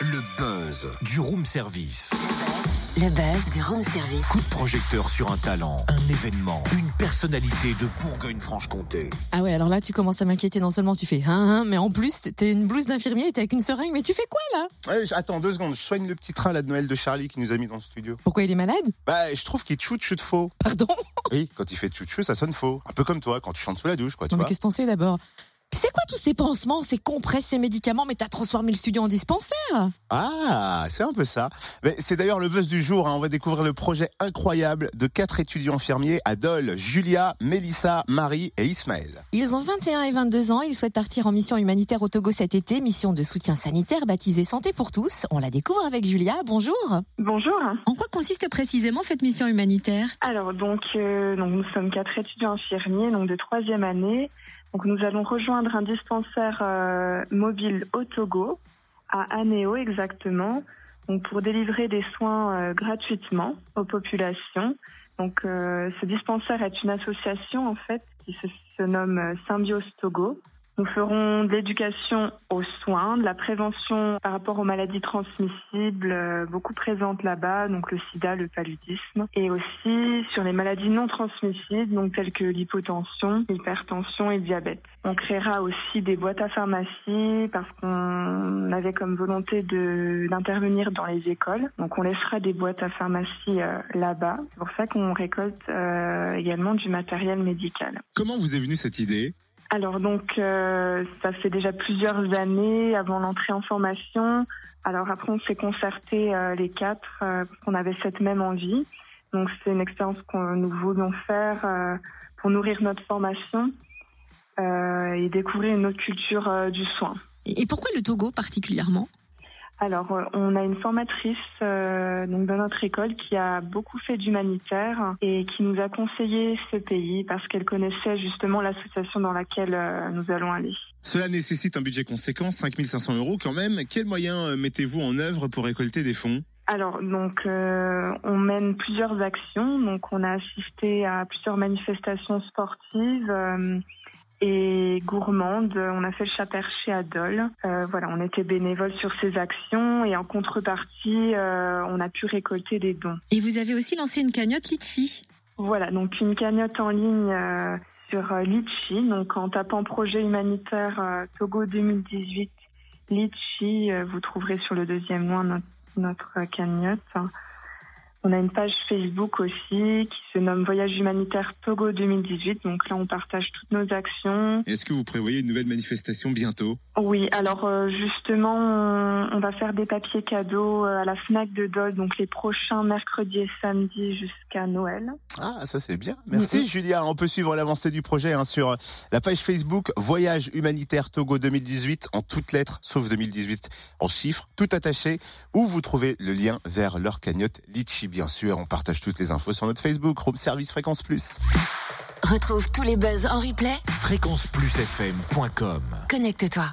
Le buzz du room service. Le buzz du room service. Coup de projecteur sur un talent, un événement, une personnalité de Bourgogne-Franche-Comté. Ah ouais, alors là, tu commences à m'inquiéter. Non seulement tu fais hein, hein, mais en plus, t'es une blouse d'infirmier et t'es avec une seringue. Mais tu fais quoi là? Ouais, j- attends deux secondes, je soigne le petit train là de Noël de Charlie qui nous a mis dans le studio. Pourquoi il est malade? Bah, je trouve qu'il tchout tchout faux. Pardon? Oui, quand il fait tchout, ça sonne faux. Un peu comme toi quand tu chantes sous la douche, quoi, tu Non, mais vois. qu'est-ce que t'en sais d'abord? C'est quoi tous ces pansements, ces compresses, ces médicaments Mais t'as transformé le studio en dispensaire Ah, c'est un peu ça. Mais c'est d'ailleurs le buzz du jour. hein. On va découvrir le projet incroyable de quatre étudiants infirmiers à Dole, Julia, Mélissa, Marie et Ismaël. Ils ont 21 et 22 ans, ils souhaitent partir en mission humanitaire au Togo cet été, mission de soutien sanitaire baptisée Santé pour tous. On la découvre avec Julia, bonjour Bonjour. En quoi consiste précisément cette mission humanitaire? Alors donc, euh, donc nous sommes quatre étudiants infirmiers, donc de troisième année. Donc nous allons rejoindre un dispensaire euh, mobile au Togo, à Anéo exactement, pour délivrer des soins euh, gratuitement aux populations. Donc euh, ce dispensaire est une association en fait qui se, se nomme Symbiose Togo. Nous ferons de l'éducation aux soins, de la prévention par rapport aux maladies transmissibles, euh, beaucoup présentes là-bas, donc le sida, le paludisme, et aussi sur les maladies non transmissibles, donc telles que l'hypotension, l'hypertension et le diabète. On créera aussi des boîtes à pharmacie parce qu'on avait comme volonté d'intervenir dans les écoles. Donc on laissera des boîtes à pharmacie euh, là-bas. C'est pour ça qu'on récolte euh, également du matériel médical. Comment vous est venue cette idée? Alors donc euh, ça fait déjà plusieurs années avant l'entrée en formation. Alors après on s'est concerté euh, les quatre euh, parce qu'on avait cette même envie. Donc c'est une expérience que nous voulions faire euh, pour nourrir notre formation euh, et découvrir une autre culture euh, du soin. Et pourquoi le Togo particulièrement? Alors, euh, on a une formatrice euh, donc dans notre école qui a beaucoup fait d'humanitaire et qui nous a conseillé ce pays parce qu'elle connaissait justement l'association dans laquelle euh, nous allons aller. Cela nécessite un budget conséquent, 5500 euros quand même. Quels moyens euh, mettez-vous en œuvre pour récolter des fonds? Alors, donc, euh, on mène plusieurs actions. Donc, on a assisté à plusieurs manifestations sportives. Et gourmandes. On a fait le chat perché à Dole. Euh, voilà, on était bénévoles sur ces actions et en contrepartie, euh, on a pu récolter des dons. Et vous avez aussi lancé une cagnotte Litchi. Voilà, donc une cagnotte en ligne euh, sur euh, Litchi. Donc en tapant projet humanitaire euh, Togo 2018 Litchi, euh, vous trouverez sur le deuxième lien notre, notre cagnotte. On a une page Facebook aussi qui se nomme Voyage humanitaire Togo 2018. Donc là, on partage toutes nos actions. Est-ce que vous prévoyez une nouvelle manifestation bientôt? Oui, alors euh, justement, on, va faire des papiers cadeaux euh, à la FNAC de Dole, donc les prochains mercredis et samedis jusqu'à Noël. Ah, ça c'est bien. Merci Julia. On peut suivre l'avancée du projet hein, sur la page Facebook Voyage humanitaire Togo 2018 en toutes lettres, sauf 2018 en chiffres, tout attaché, où vous trouvez le lien vers leur cagnotte Litchi. Bien sûr, on partage toutes les infos sur notre Facebook, Room Service Fréquence Plus. Retrouve tous les buzz en replay. Fréquenceplusfm.com Connecte-toi.